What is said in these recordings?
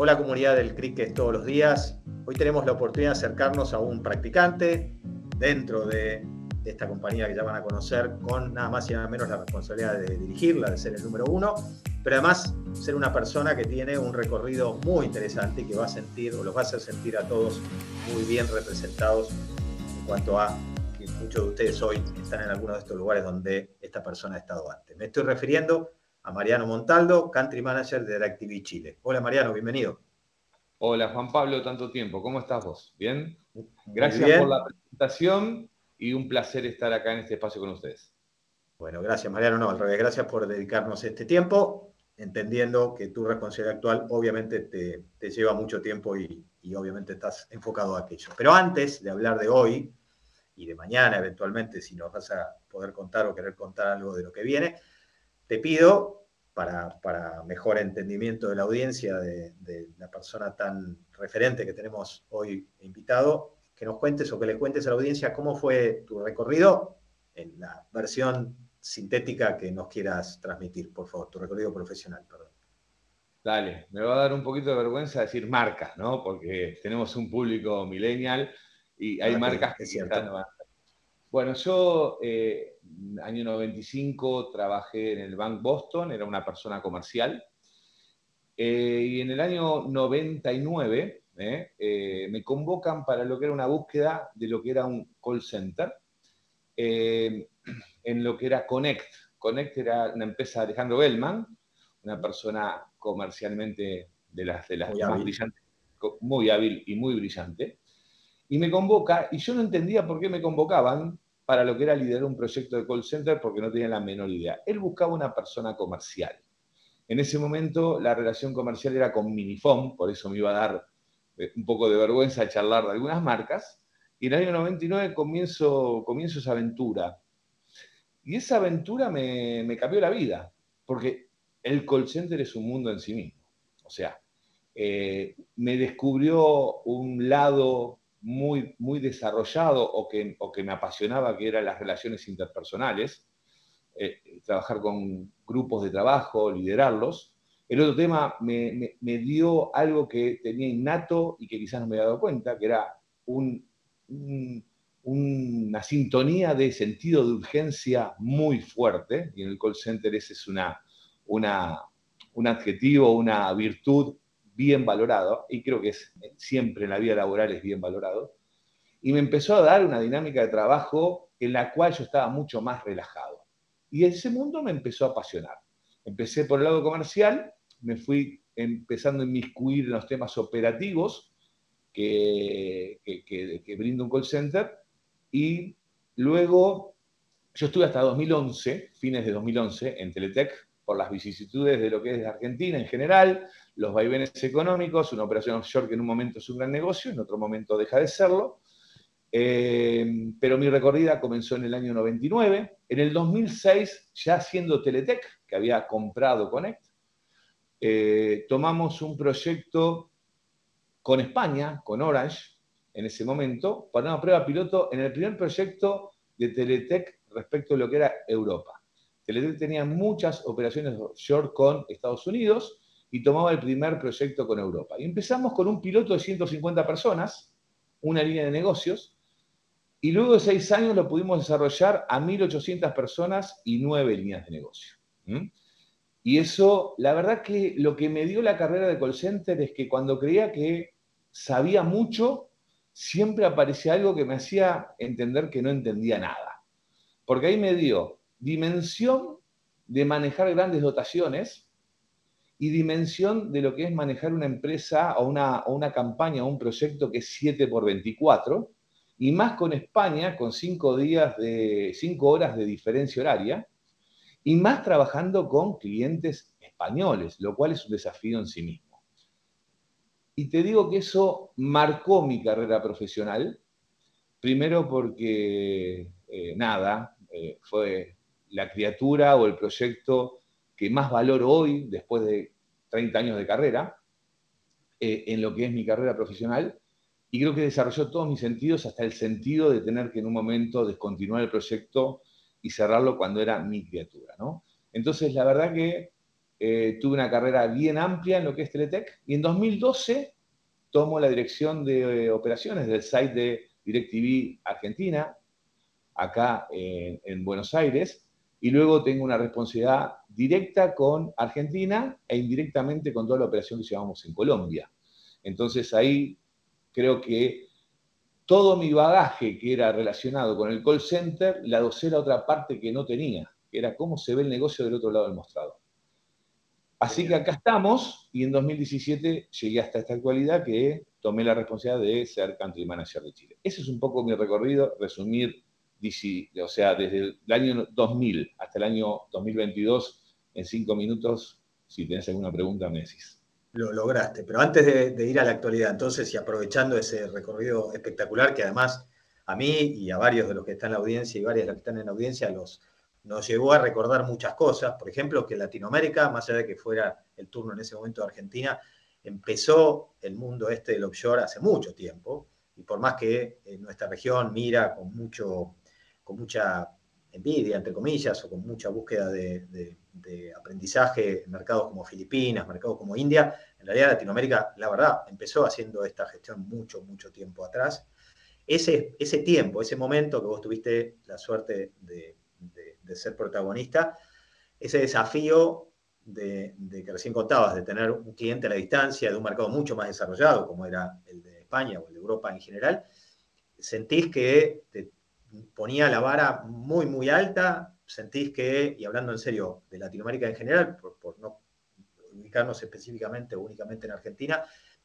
Hola comunidad del cricket todos los días. Hoy tenemos la oportunidad de acercarnos a un practicante dentro de esta compañía que ya van a conocer con nada más y nada menos la responsabilidad de dirigirla, de ser el número uno, pero además ser una persona que tiene un recorrido muy interesante y que va a sentir o los va a hacer sentir a todos muy bien representados en cuanto a que muchos de ustedes hoy están en algunos de estos lugares donde esta persona ha estado antes. Me estoy refiriendo a Mariano Montaldo, Country Manager de DirecTV Chile. Hola Mariano, bienvenido. Hola Juan Pablo, tanto tiempo. ¿Cómo estás vos? ¿Bien? Gracias por la presentación y un placer estar acá en este espacio con ustedes. Bueno, gracias Mariano. No, al revés, gracias por dedicarnos este tiempo, entendiendo que tu responsabilidad actual obviamente te, lleva mucho tiempo y, y obviamente estás enfocado a aquello. Pero antes de hablar de hoy y de mañana, eventualmente, si nos vas a poder contar o querer contar algo de lo que viene, te pido para, mejor entendimiento de la audiencia, de, la persona tan referente que tenemos hoy invitado, que nos cuentes o que le cuentes a la audiencia cómo fue tu recorrido en la versión sintética que nos quieras transmitir, por favor, tu recorrido profesional, perdón. Dale, me va a dar un poquito de vergüenza decir marcas, ¿no? Porque tenemos un público millennial y hay marcas que, están, bueno, yo, eh, año 95, trabajé en el Bank Boston, era una persona comercial. Eh, y en el año 99 eh, eh, me convocan para lo que era una búsqueda de lo que era un call center, en lo que era Connect. Connect era una empresa de Alejandro Bellman, una persona comercialmente de las, de las más brillantes, muy hábil y muy brillante y me convoca, y yo no entendía por qué me convocaban para lo que era liderar un proyecto de call center porque no tenía la menor idea. Él buscaba una persona comercial. En ese momento la relación comercial era con Minifone, por eso me iba a dar eh, un poco de vergüenza charlar de algunas marcas, y en el año 99 comienzo, comienzo esa aventura. Y esa aventura me, me cambió la vida, porque el call center es un mundo en sí mismo. O sea, eh, me descubrió un lado muy, muy desarrollado o que, o que me apasionaba, que eran las relaciones interpersonales, eh, trabajar con grupos de trabajo, liderarlos. El otro tema me, me, dio algo que tenía innato y que quizás no me había dado cuenta, que era un, una sintonía de sentido de urgencia muy fuerte, y en el call center ese es una, una, un adjetivo, una virtud bien valorado, y creo que es, siempre en la vida laboral es bien valorado, y me empezó a dar una dinámica de trabajo en la cual yo estaba mucho más relajado. Y ese mundo me empezó a apasionar. Empecé por el lado comercial, me fui empezando a inmiscuir en los temas operativos que, que, que brinda un call center, y luego yo estuve hasta 2011, fines de 2011, en Teletec, por las vicisitudes de lo que es Argentina en general, los vaivenes económicos, una operación offshore que en un momento es un gran negocio, en otro momento deja de serlo. Eh, pero mi recorrida comenzó en el año 99. En el 2006, ya siendo Teletec, que había comprado Connect, eh, tomamos un proyecto con España, con Orange, en ese momento, para una prueba piloto en el primer proyecto de Teletec respecto a lo que era Europa. Teletec tenía muchas operaciones offshore con Estados Unidos y tomaba el primer proyecto con Europa. Y empezamos con un piloto de 150 personas, una línea de negocios, y luego de seis años lo pudimos desarrollar a 1.800 personas y nueve líneas de negocio. Y eso, la verdad que lo que me dio la carrera de call center es que cuando creía que sabía mucho, siempre aparecía algo que me hacía entender que no entendía nada. Porque ahí me dio dimensión de manejar grandes dotaciones y dimensión de lo que es manejar una empresa o una, o una campaña o un proyecto que es 7 por 24, y más con España, con 5 días de 5 horas de diferencia horaria, y más trabajando con clientes españoles, lo cual es un desafío en sí mismo. Y te digo que eso marcó mi carrera profesional, primero porque, eh, nada, eh, fue la criatura o el proyecto que más valoro hoy, después de 30 años de carrera, eh, en lo que es mi carrera profesional, y creo que desarrolló todos mis sentidos, hasta el sentido de tener que en un momento descontinuar el proyecto y cerrarlo cuando era mi criatura. ¿no? Entonces, la verdad que eh, tuve una carrera bien amplia en lo que es Teletec y en 2012 tomo la dirección de operaciones del site de DirecTV Argentina, acá en Buenos Aires, y luego tengo una responsabilidad directa con Argentina e indirectamente con toda la operación que llevamos en Colombia. Entonces ahí creo que todo mi bagaje que era relacionado con el call center, la docera otra parte que no tenía, que era cómo se ve el negocio del otro lado del mostrador. Así que acá estamos y en 2017 llegué hasta esta actualidad que tomé la responsabilidad de ser country manager de Chile. Ese es un poco mi recorrido, resumir o sea, desde el año 2000 hasta el año 2022, en cinco minutos, si tienes alguna pregunta, me. Lo lograste, pero antes de, ir a la actualidad, entonces, y aprovechando ese recorrido espectacular que además a mí y a varios de los que están en la audiencia y varias de los que están en la audiencia los, nos llevó a recordar muchas cosas. Por ejemplo, que Latinoamérica, más allá de que fuera el turno en ese momento de Argentina, empezó el mundo este del offshore hace mucho tiempo. Y por más que en nuestra región mira con mucho con mucha envidia, entre comillas, o con mucha búsqueda de, aprendizaje en mercados como Filipinas, mercados como India, en realidad Latinoamérica, la verdad, empezó haciendo esta gestión mucho, mucho tiempo atrás. Ese, ese tiempo, ese momento que vos tuviste la suerte de, ser protagonista, ese desafío de, que recién contabas, de tener un cliente a la distancia, de un mercado mucho más desarrollado, como era el de España o el de Europa en general, sentís que te, ponía la vara muy, muy alta. Sentís que, y hablando en serio de Latinoamérica en general, por, no ubicarnos específicamente o únicamente en Argentina,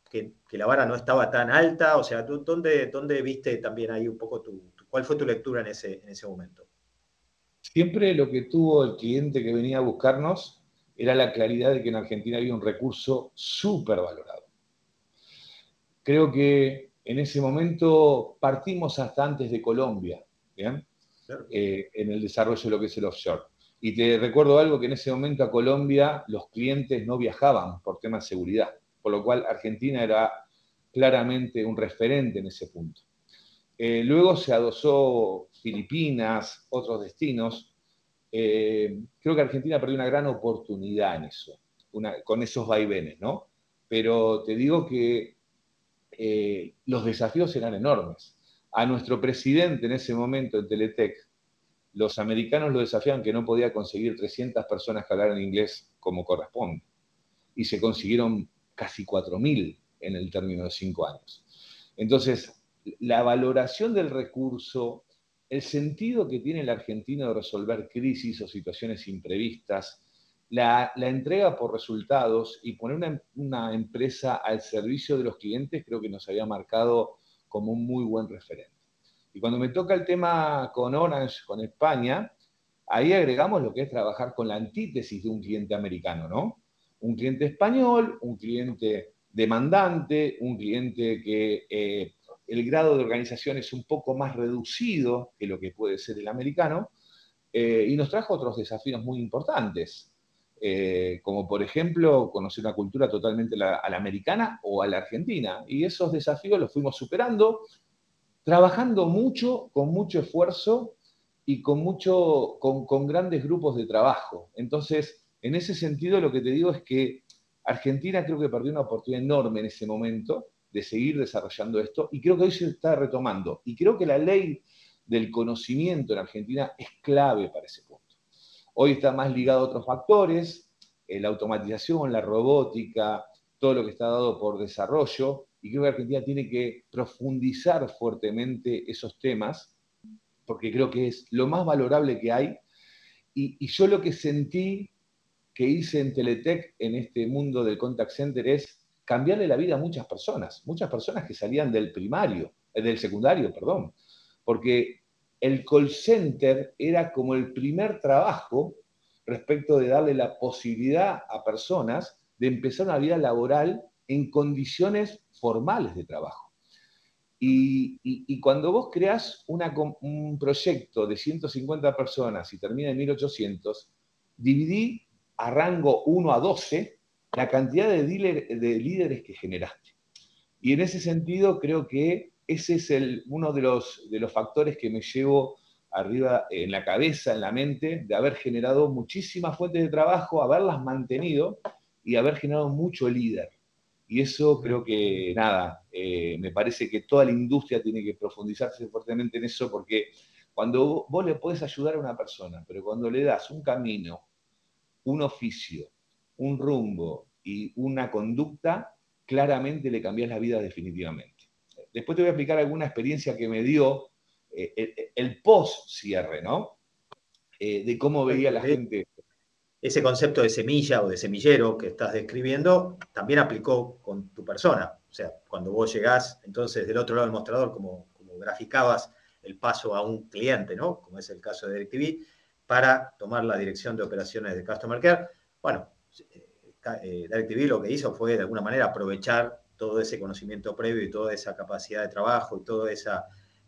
que, la vara no estaba tan alta. O sea, ¿tú, dónde, dónde viste también ahí un poco tu, cuál fue tu lectura en ese, en ese momento? Siempre lo que tuvo el cliente que venía a buscarnos era la claridad de que en Argentina había un recurso súper valorado. Creo que en ese momento partimos hasta antes de Colombia. ¿Bien? Eh, en el desarrollo de lo que es el offshore. Y te recuerdo algo que en ese momento a Colombia los clientes no viajaban por temas de seguridad, por lo cual Argentina era claramente un referente en ese punto. Eh, luego se adosó Filipinas, otros destinos. Eh, creo que Argentina perdió una gran oportunidad en eso, con esos vaivenes, ¿no? Pero te digo que los desafíos eran enormes a nuestro presidente en ese momento en Teletec, los americanos lo desafían que no podía conseguir 300 personas que hablaran inglés como corresponde. Y se consiguieron casi 4.000 en el término de cinco años. Entonces, la valoración del recurso, el sentido que tiene el argentino de resolver crisis o situaciones imprevistas, la, entrega por resultados y poner una empresa al servicio de los clientes creo que nos había marcado como un muy buen referente. Y cuando me toca el tema con Orange, con España, ahí agregamos lo que es trabajar con la antítesis de un cliente americano, ¿no? Un cliente español, un cliente demandante, un cliente que eh, el grado de organización es un poco más reducido que lo que puede ser el americano, eh, y nos trajo otros desafíos muy importantes, eh, como por ejemplo conocer una cultura totalmente a la americana o a la argentina. Y esos desafíos los fuimos superando, trabajando mucho, con mucho esfuerzo y con, mucho, con, grandes grupos de trabajo. Entonces, en ese sentido, lo que te digo es que Argentina creo que perdió una oportunidad enorme en ese momento de seguir desarrollando esto y creo que hoy se está retomando. Y creo que la ley del conocimiento en Argentina es clave para ese punto. Hoy está más ligado a otros factores, eh, la automatización, la robótica, todo lo que está dado por desarrollo, y creo que Argentina tiene que profundizar fuertemente esos temas, porque creo que es lo más valorable que hay. Y, yo lo que sentí que hice en Teletec, en este mundo del contact center, es cambiarle la vida a muchas personas, muchas personas que salían del primario, eh, del secundario, perdón, porque el call center era como el primer trabajo respecto de darle la posibilidad a personas de empezar una vida laboral en condiciones formales de trabajo. Y, cuando vos creás un proyecto de 150 personas y termina en 1800, dividí a rango 1 a 12 la cantidad de, de líderes que generaste. Y en ese sentido creo que ese es uno de los, factores que me llevo arriba en la cabeza, en la mente, de haber generado muchísimas fuentes de trabajo, haberlas mantenido y haber generado mucho líder. Y eso creo que, nada, eh, me parece que toda la industria tiene que profundizarse fuertemente en eso porque cuando vos le podés ayudar a una persona, pero cuando le das un camino, un oficio, un rumbo y una conducta, claramente le cambias la vida definitivamente. Después te voy a explicar alguna experiencia que me dio eh, el, post-cierre, ¿no? Eh, de cómo veía la gente. Ese concepto de semilla o de semillero que estás describiendo también aplicó con tu persona. O sea, cuando vos llegás, entonces del otro lado del mostrador, como, como graficabas el paso a un cliente, ¿no? Como es el caso de DirecTV, para tomar la dirección de operaciones de Customer Care. Bueno, eh, DirecTV lo que hizo fue de alguna manera aprovechar todo ese conocimiento previo y toda esa capacidad de trabajo y todo ese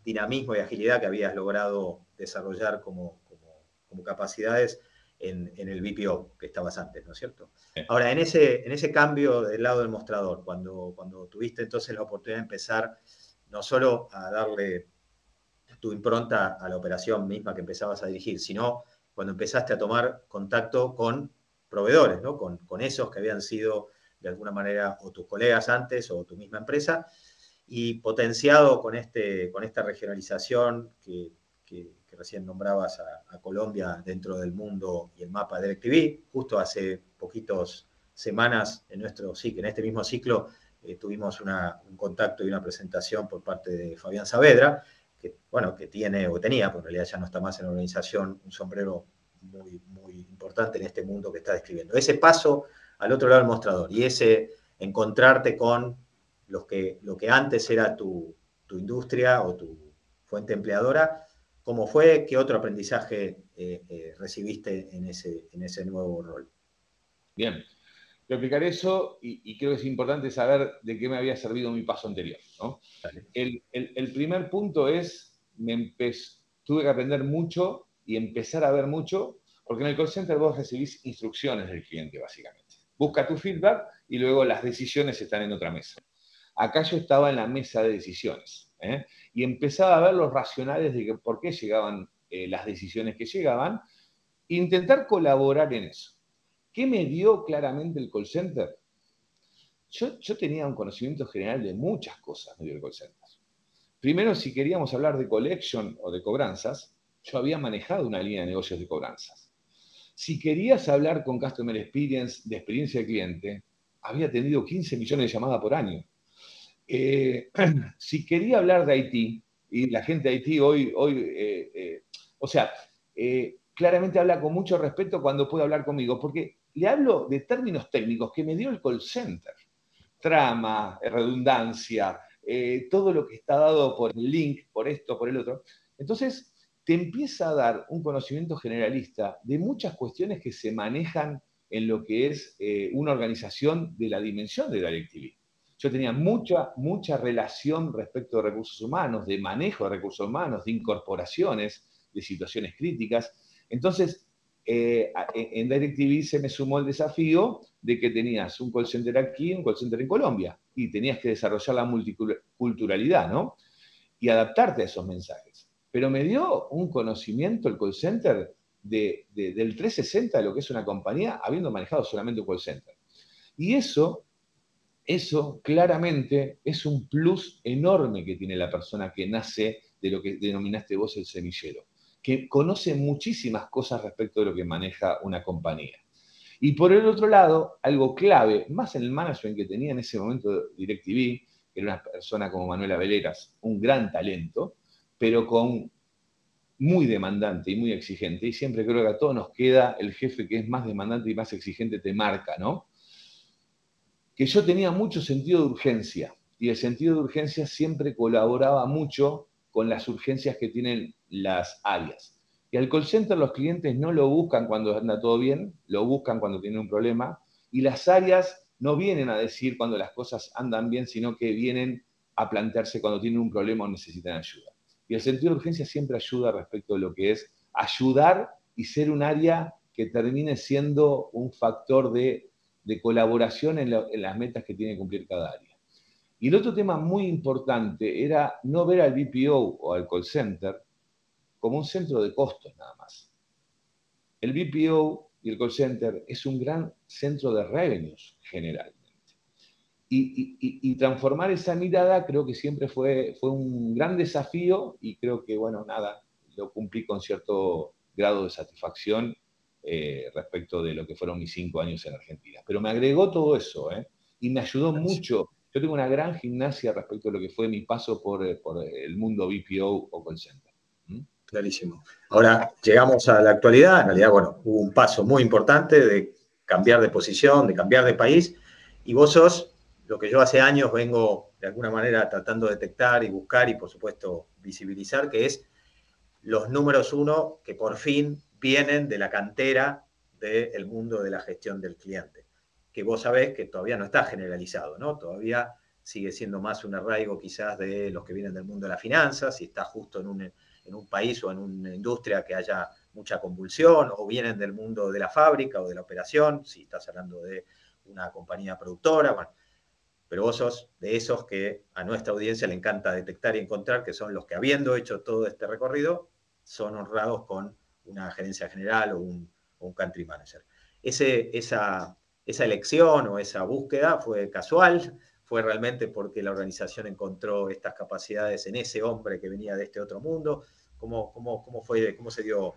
dinamismo y agilidad que habías logrado desarrollar como, como, capacidades en, el BPO que estabas antes, ¿no es cierto? Ahora, en ese, en ese cambio del lado del mostrador, cuando, cuando tuviste entonces la oportunidad de empezar no solo a darle tu impronta a la operación misma que empezabas a dirigir, sino cuando empezaste a tomar contacto con proveedores, ¿no? con, con esos que habían sido de alguna manera o tus colegas antes o tu misma empresa, y potenciado con, este, con esta regionalización que, recién nombrabas a, Colombia dentro del mundo y el mapa de DirecTV, justo hace poquitos semanas en, nuestro, en este mismo ciclo eh, tuvimos un contacto y una presentación por parte de Fabián Saavedra, que, bueno, que tiene o tenía, porque en realidad ya no está más en la organización, un sombrero muy, muy importante en este mundo que está describiendo. Ese paso al otro lado del mostrador y ese encontrarte con los que, lo que antes era tu, industria o tu fuente empleadora, ¿cómo fue? ¿Qué otro aprendizaje eh, eh, recibiste en ese, en ese nuevo rol? Bien, voy a explicar eso y, creo que es importante saber de qué me había servido mi paso anterior. El, primer punto es, me tuve que aprender mucho y empezar a ver mucho, porque en el call center vos recibís instrucciones del cliente, básicamente busca tu feedback y luego las decisiones están en otra mesa. Acá yo estaba en la mesa de decisiones ¿eh? y empezaba a ver los racionales de por qué llegaban eh, las decisiones que llegaban, intentar colaborar en eso. ¿Qué me dio claramente el call center? Yo, yo tenía un conocimiento general de muchas cosas, me dio el call center. Primero, si queríamos hablar de collection o de cobranzas, yo había manejado una línea de negocios de cobranzas si querías hablar con Customer Experience de experiencia de cliente, había tenido 15 millones de llamadas por año. Eh, si quería hablar de IT, y la gente de IT hoy, hoy eh, eh, o sea, claramente habla con mucho respeto cuando puede hablar conmigo, porque le hablo de términos técnicos que me dio el call center. Trama, redundancia, todo lo que está dado por el link, por esto, por el otro. Entonces, te empieza a dar un conocimiento generalista de muchas cuestiones que se manejan en lo que es eh, una organización de la dimensión de DirecTV. Yo tenía mucha, mucha relación respecto de recursos humanos, de manejo de recursos humanos, de incorporaciones, de situaciones críticas. Entonces, eh, en DirecTV se me sumó el desafío de que tenías un call center aquí un call center en Colombia, y tenías que desarrollar la multiculturalidad, ¿no? Y adaptarte a esos mensajes pero me dio un conocimiento el call center de, del 360 de lo que es una compañía, habiendo manejado solamente un call center. Y eso, eso claramente es un plus enorme que tiene la persona que nace de lo que denominaste vos el semillero, que conoce muchísimas cosas respecto de lo que maneja una compañía. Y por el otro lado, algo clave, más en el management que tenía en ese momento DirecTV, que era una persona como Manuela Veleras, un gran talento, pero con muy demandante y muy exigente. Y siempre creo que a todos nos queda el jefe que es más demandante y más exigente te marca, ¿no? Que yo tenía mucho sentido de urgencia y el sentido de urgencia siempre colaboraba mucho con las urgencias que tienen las áreas. Y al call center los clientes no lo buscan cuando anda todo bien, lo buscan cuando tienen un problema y las áreas no vienen a decir cuando las cosas andan bien, sino que vienen a plantearse cuando tienen un problema o necesitan ayuda. Y el sentido de urgencia siempre ayuda respecto a lo que es ayudar y ser un área que termine siendo un factor de, colaboración en, las metas que tiene que cumplir cada área. Y el otro tema muy importante era no ver al BPO o al call center como un centro de costos nada más. El BPO y el call center es un gran centro de revenues generalmente. Y, transformar esa mirada creo que siempre fue, fue un gran desafío y creo que, bueno, nada, lo cumplí con cierto grado de satisfacción eh, respecto de lo que fueron mis cinco años en Argentina. Pero me agregó todo eso, ¿eh? Y me ayudó mucho. Yo tengo una gran gimnasia respecto a lo que fue mi paso por, por el mundo BPO o call center. Clarísimo. Ahora llegamos a la actualidad. En realidad, bueno, hubo un paso muy importante de cambiar de posición, de cambiar de país. Y vos sos lo que yo hace años vengo de alguna manera tratando de detectar y buscar y por supuesto visibilizar, que es los números uno que por fin vienen de la cantera del mundo de la gestión del cliente, que vos sabés que todavía no está generalizado, ¿no? Todavía sigue siendo más un arraigo quizás de los que vienen del mundo de la finanza, si está justo en un, en un país o en una industria que haya mucha convulsión, o vienen del mundo de la fábrica o de la operación, si estás hablando de una compañía productora, bueno, pero vos sos de esos que a nuestra audiencia le encanta detectar y encontrar, que son los que habiendo hecho todo este recorrido, son honrados con una gerencia general o un, country manager. Esa, elección o esa búsqueda fue casual, fue realmente porque la organización encontró estas capacidades en ese hombre que venía de este otro mundo. ¿Cómo, cómo, cómo fue, cómo se dio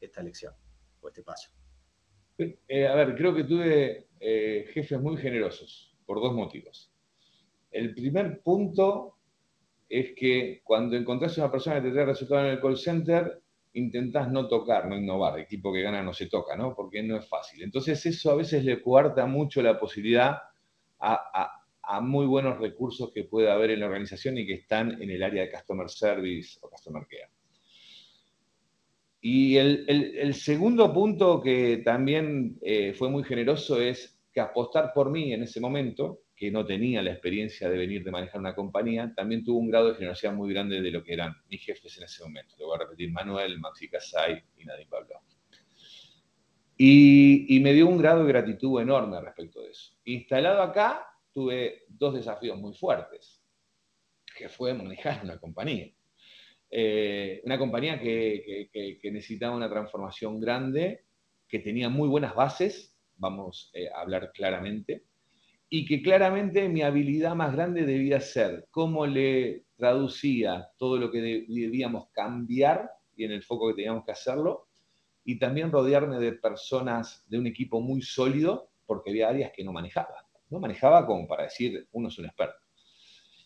esta elección o este paso? Eh, a ver, creo que tuve eh, jefes muy generosos por dos motivos. El primer punto es que cuando encontrás una persona que te trae resultados en el call center, intentás no tocar, no innovar. Equipo que gana no se toca, ¿no? Porque no es fácil. Entonces eso a veces le cuarta mucho la posibilidad a, muy buenos recursos que puede haber en la organización y que están en el área de Customer Service o Customer Care. Y el, segundo punto que también eh, fue muy generoso es apostar por mí en ese momento, que no tenía la experiencia de venir de manejar una compañía, también tuvo un grado de generosidad muy grande de lo que eran mis jefes en ese momento. Lo voy a repetir, Manuel, Maxi Casay y Nadine Pablo. Y, me dio un grado de gratitud enorme respecto de eso. Instalado acá, tuve dos desafíos muy fuertes, que fue manejar una compañía. Eh, una compañía que, necesitaba una transformación grande, que tenía muy buenas bases, vamos eh, a hablar claramente, y que claramente mi habilidad más grande debía ser cómo le traducía todo lo que debíamos cambiar y en el foco que teníamos que hacerlo, y también rodearme de personas de un equipo muy sólido, porque había áreas que no manejaba. No manejaba como para decir, uno es un experto.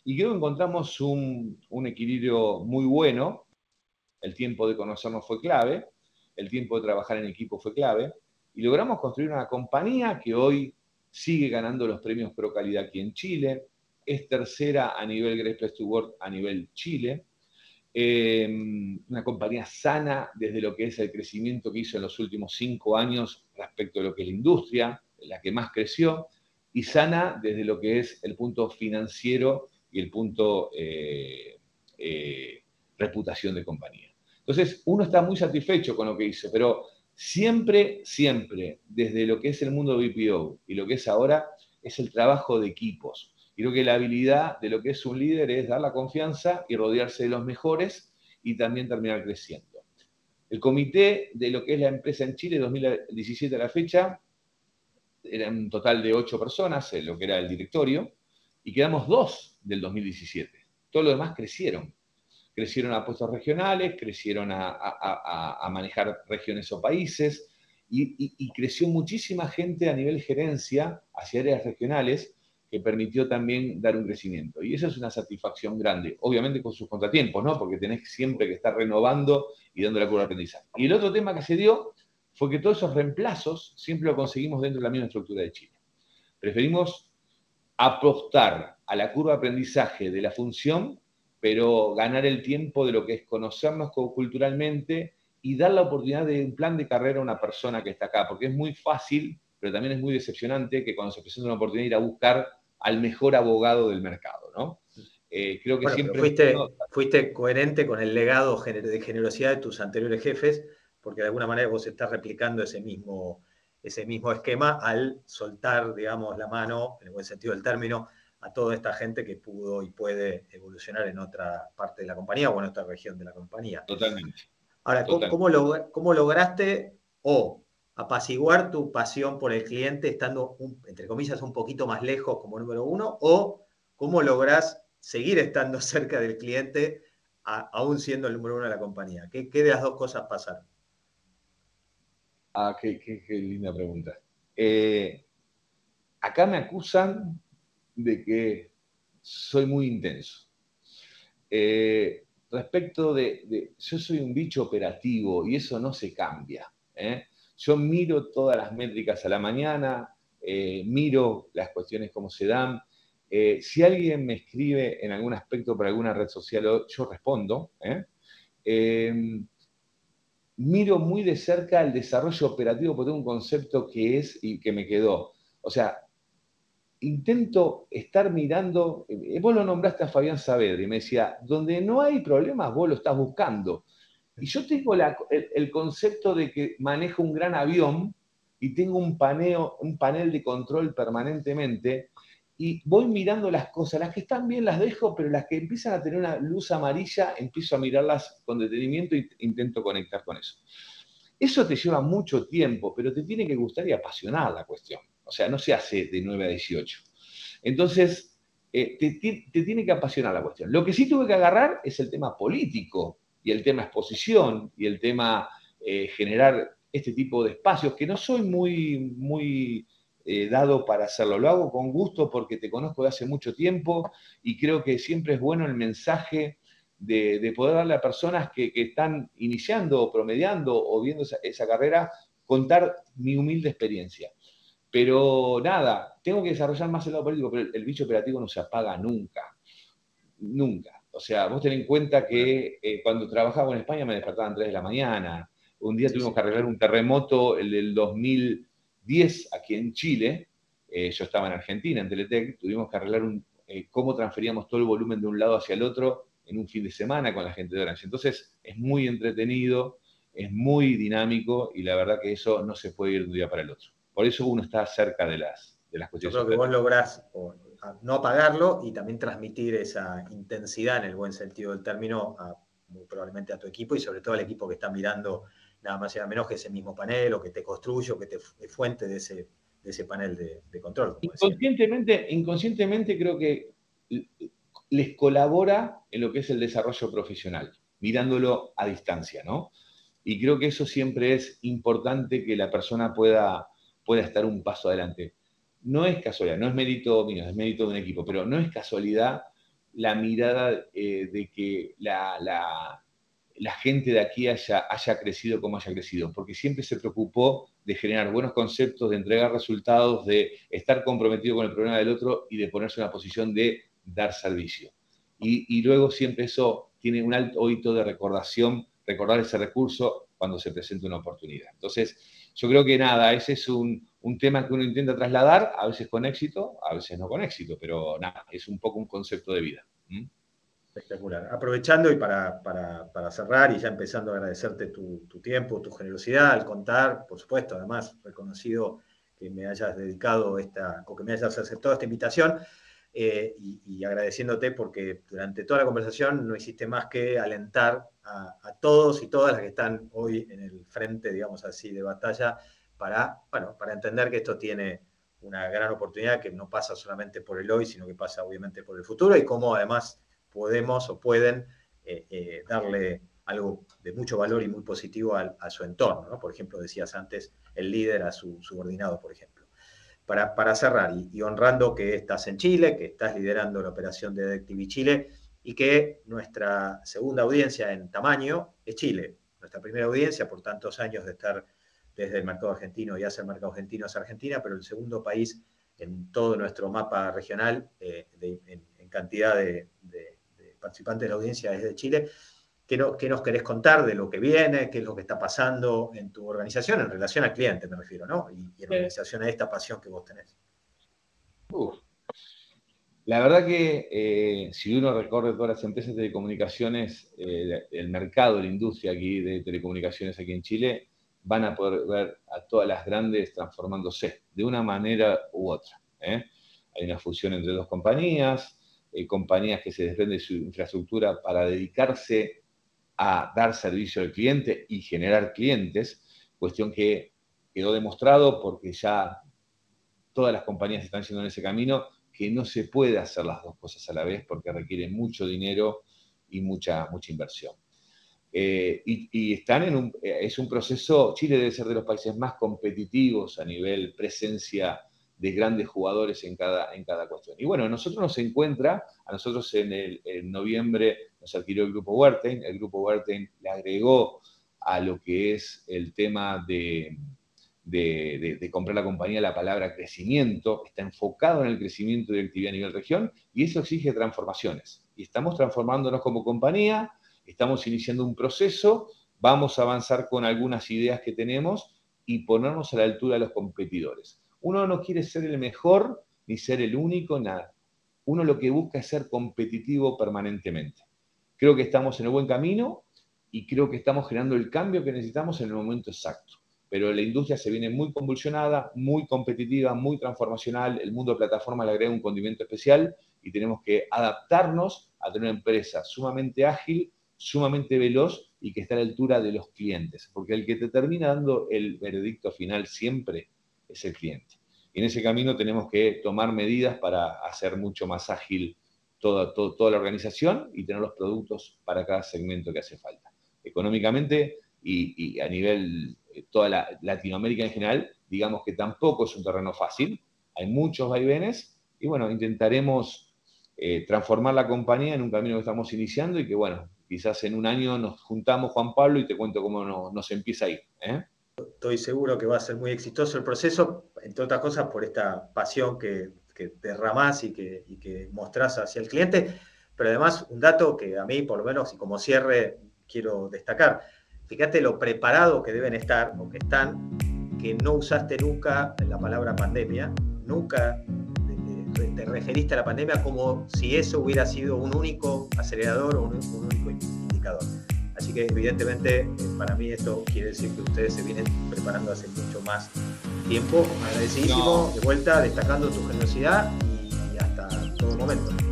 Y creo que encontramos un, un equilibrio muy bueno. El tiempo de conocernos fue clave, el tiempo de trabajar en equipo fue clave, y logramos construir una compañía que hoy sigue ganando los premios Pro Calidad aquí en Chile, es tercera a nivel Great Place to Work a nivel Chile, em, una compañía sana desde lo que es el crecimiento que hizo en los últimos cinco años respecto a lo que es la industria, la que más creció, y sana desde lo que es el punto financiero y el punto eh, eh, reputación de compañía. Entonces, uno está muy satisfecho con lo que hizo, pero Siempre, siempre, desde lo que es el mundo BPO y lo que es ahora, es el trabajo de equipos. Y creo que la habilidad de lo que es un líder es dar la confianza y rodearse de los mejores y también terminar creciendo. El comité de lo que es la empresa en Chile, 2017 a la fecha, era un total de ocho personas, lo que era el directorio, y quedamos dos del 2017. Todo lo demás crecieron crecieron a puestos regionales, crecieron a, manejar regiones o países, y, creció muchísima gente a nivel gerencia hacia áreas regionales que permitió también dar un crecimiento. Y eso es una satisfacción grande, obviamente con sus contratiempos, ¿no? Porque tenés siempre que estar renovando y dando la curva de aprendizaje. Y el otro tema que se dio fue que todos esos reemplazos siempre lo conseguimos dentro de la misma estructura de Chile. Preferimos apostar a la curva de aprendizaje de la función pero ganar el tiempo de lo que es conocernos culturalmente y dar la oportunidad de un plan de carrera a una persona que está acá, porque es muy fácil, pero también es muy decepcionante que cuando se presenta una oportunidad ir a buscar al mejor abogado del mercado, ¿no? Eh, creo que siempre... Fuiste, fuiste, coherente con el legado de generosidad de tus anteriores jefes, porque de alguna manera vos estás replicando ese mismo, ese mismo esquema al soltar, digamos, la mano, en el buen sentido del término, a toda esta gente que pudo y puede evolucionar en otra parte de la compañía o en otra región de la compañía. Totalmente. Ahora, ¿cómo, lograste o apaciguar tu pasión por el cliente estando, entre comillas, un poquito más lejos como número uno? ¿O cómo lográs seguir estando cerca del cliente aún siendo el número uno de la compañía? ¿Qué, de las dos cosas pasaron? Ah, qué, linda pregunta. Eh, acá me acusan de que soy muy intenso. Eh, respecto de, yo soy un bicho operativo y eso no se cambia. ¿eh? Yo miro todas las métricas a la mañana, eh, miro las cuestiones como se dan. si alguien me escribe en algún aspecto por alguna red social, yo respondo. Em, miro muy de cerca el desarrollo operativo porque tengo un concepto que es y que me quedó. O sea, intento estar mirando, eh, vos lo nombraste a Fabián Saavedra y me decía, donde no hay problemas, vos lo estás buscando. Y yo tengo el, concepto de que manejo un gran avión y tengo un, paneo, un panel de control permanentemente y voy mirando las cosas, las que están bien las dejo, pero las que empiezan a tener una luz amarilla, empiezo a mirarlas con detenimiento e intento conectar con eso. Eso te lleva mucho tiempo, pero te tiene que gustar y apasionar la cuestión. O sea, no se hace de 9 a 18. Entonces, eh, te, tiene que apasionar la cuestión. Lo que sí tuve que agarrar es el tema político y el tema exposición y el tema eh, generar este tipo de espacios, que no soy muy, muy eh, dado para hacerlo. Lo hago con gusto porque te conozco de hace mucho tiempo y creo que siempre es bueno el mensaje de, poder darle a personas que, están iniciando o promediando o viendo esa carrera, contar mi humilde experiencia. Pero nada, tengo que desarrollar más el lado político, pero el, bicho operativo no se apaga nunca. Nunca. O sea, vos ten en cuenta que eh, cuando trabajaba en España me despertaban 3 de la mañana. Un día tuvimos que arreglar un terremoto, el del 2010, aquí en Chile. Eh, yo estaba en Argentina, en Teletec. Tuvimos que arreglar un, eh, cómo transferíamos todo el volumen de un lado hacia el otro en un fin de semana con la gente de Orange. Entonces, es muy entretenido, es muy dinámico y la verdad que eso no se puede ir de un día para el otro. Por eso uno está cerca de las, de las cuestiones. Yo creo que vos lográs no apagarlo y también transmitir esa intensidad en el buen sentido del término, muy probablemente a tu equipo y sobre todo al equipo que está mirando nada más y nada menos que ese mismo panel o que te construye o que te fuente de ese, de ese panel de, control. Inconscientemente, inconscientemente creo que les colabora en lo que es el desarrollo profesional, mirándolo a distancia, ¿no? Y creo que eso siempre es importante que la persona pueda pueda estar un paso adelante. No es casualidad, no es mérito mío, es mérito de un equipo, pero no es casualidad la mirada eh, de que la, gente de aquí haya, haya crecido como haya crecido, porque siempre se preocupó de generar buenos conceptos, de entregar resultados, de estar comprometido con el problema del otro y de ponerse en una posición de dar servicio. Y, y luego siempre eso tiene un alto oído de recordación, recordar ese recurso cuando se presenta una oportunidad. Entonces, yo creo que nada, ese es un, tema que uno intenta trasladar, a veces con éxito, a veces no con éxito, pero nada, es un poco un concepto de vida. Espectacular. Aprovechando y para, cerrar y ya empezando a agradecerte tu, tiempo, tu generosidad al contar, por supuesto, además reconocido que me hayas dedicado esta, o que me hayas aceptado esta invitación. Eh, y, agradeciéndote porque durante toda la conversación no hiciste más que alentar a, todos y todas las que están hoy en el frente, digamos así, de batalla para, bueno, para entender que esto tiene una gran oportunidad que no pasa solamente por el hoy, sino que pasa obviamente por el futuro y cómo además podemos o pueden eh, eh, darle algo de mucho valor y muy positivo a, su entorno. Por ejemplo, decías antes, el líder a su subordinado, por ejemplo para, cerrar y, honrando que estás en Chile, que estás liderando la operación de DirecTV Chile y que nuestra segunda audiencia en tamaño es Chile. Nuestra primera audiencia por tantos años de estar desde el mercado argentino y hacer el mercado argentino es Argentina, pero el segundo país en todo nuestro mapa regional eh, en, cantidad de, participantes de la audiencia es de Chile. ¿Qué, nos querés contar de lo que viene? ¿Qué es lo que está pasando en tu organización en relación al cliente, me refiero, ¿no? Y, en relación a esta pasión que vos tenés. La verdad que eh, si uno recorre todas las empresas de telecomunicaciones, eh, el mercado, la industria aquí de telecomunicaciones aquí en Chile, van a poder ver a todas las grandes transformándose de una manera u otra. ¿eh? Hay una fusión entre dos compañías, compañías que se desprenden de su infraestructura para dedicarse a dar servicio al cliente y generar clientes, cuestión que quedó demostrado porque ya todas las compañías están yendo en ese camino, que no se puede hacer las dos cosas a la vez porque requiere mucho dinero y mucha, mucha inversión. Eh, y, están en un, eh, es un proceso, Chile debe ser de los países más competitivos a nivel presencia de grandes jugadores en cada, en cada cuestión. Y bueno, a nosotros nos encuentra, a nosotros en, el, noviembre nos adquirió el grupo Werten, el grupo Werten le agregó a lo que es el tema de, de, comprar la compañía la palabra crecimiento, está enfocado en el crecimiento de actividad a nivel región y eso exige transformaciones. Y estamos transformándonos como compañía, estamos iniciando un proceso, vamos a avanzar con algunas ideas que tenemos y ponernos a la altura de los competidores. Uno no quiere ser el mejor ni ser el único, nada. Uno lo que busca es ser competitivo permanentemente. Creo que estamos en el buen camino y creo que estamos generando el cambio que necesitamos en el momento exacto. Pero la industria se viene muy convulsionada, muy competitiva, muy transformacional. El mundo de plataforma le agrega un condimento especial y tenemos que adaptarnos a tener una empresa sumamente ágil, sumamente veloz y que esté a la altura de los clientes. Porque el que te termina dando el veredicto final siempre es el cliente. Y en ese camino tenemos que tomar medidas para hacer mucho más ágil toda, toda, la organización y tener los productos para cada segmento que hace falta. Económicamente y, a nivel eh, toda la, Latinoamérica en general, digamos que tampoco es un terreno fácil, hay muchos vaivenes y bueno, intentaremos eh, transformar la compañía en un camino que estamos iniciando y que bueno, quizás en un año nos juntamos Juan Pablo y te cuento cómo nos empieza a ir. ¿eh? Estoy seguro que va a ser muy exitoso el proceso, entre otras cosas por esta pasión que, que derramás y que, y mostrás hacia el cliente, pero además un dato que a mí, por lo menos, y como cierre, quiero destacar. Fíjate lo preparado que deben estar, o que están, que no usaste nunca la palabra pandemia, nunca te, referiste a la pandemia como si eso hubiera sido un único acelerador o un único indicador. Así que evidentemente eh, para mí esto quiere decir que ustedes se vienen preparando hace mucho más tiempo. Agradecidísimo, de vuelta, destacando tu generosidad y hasta todo momento.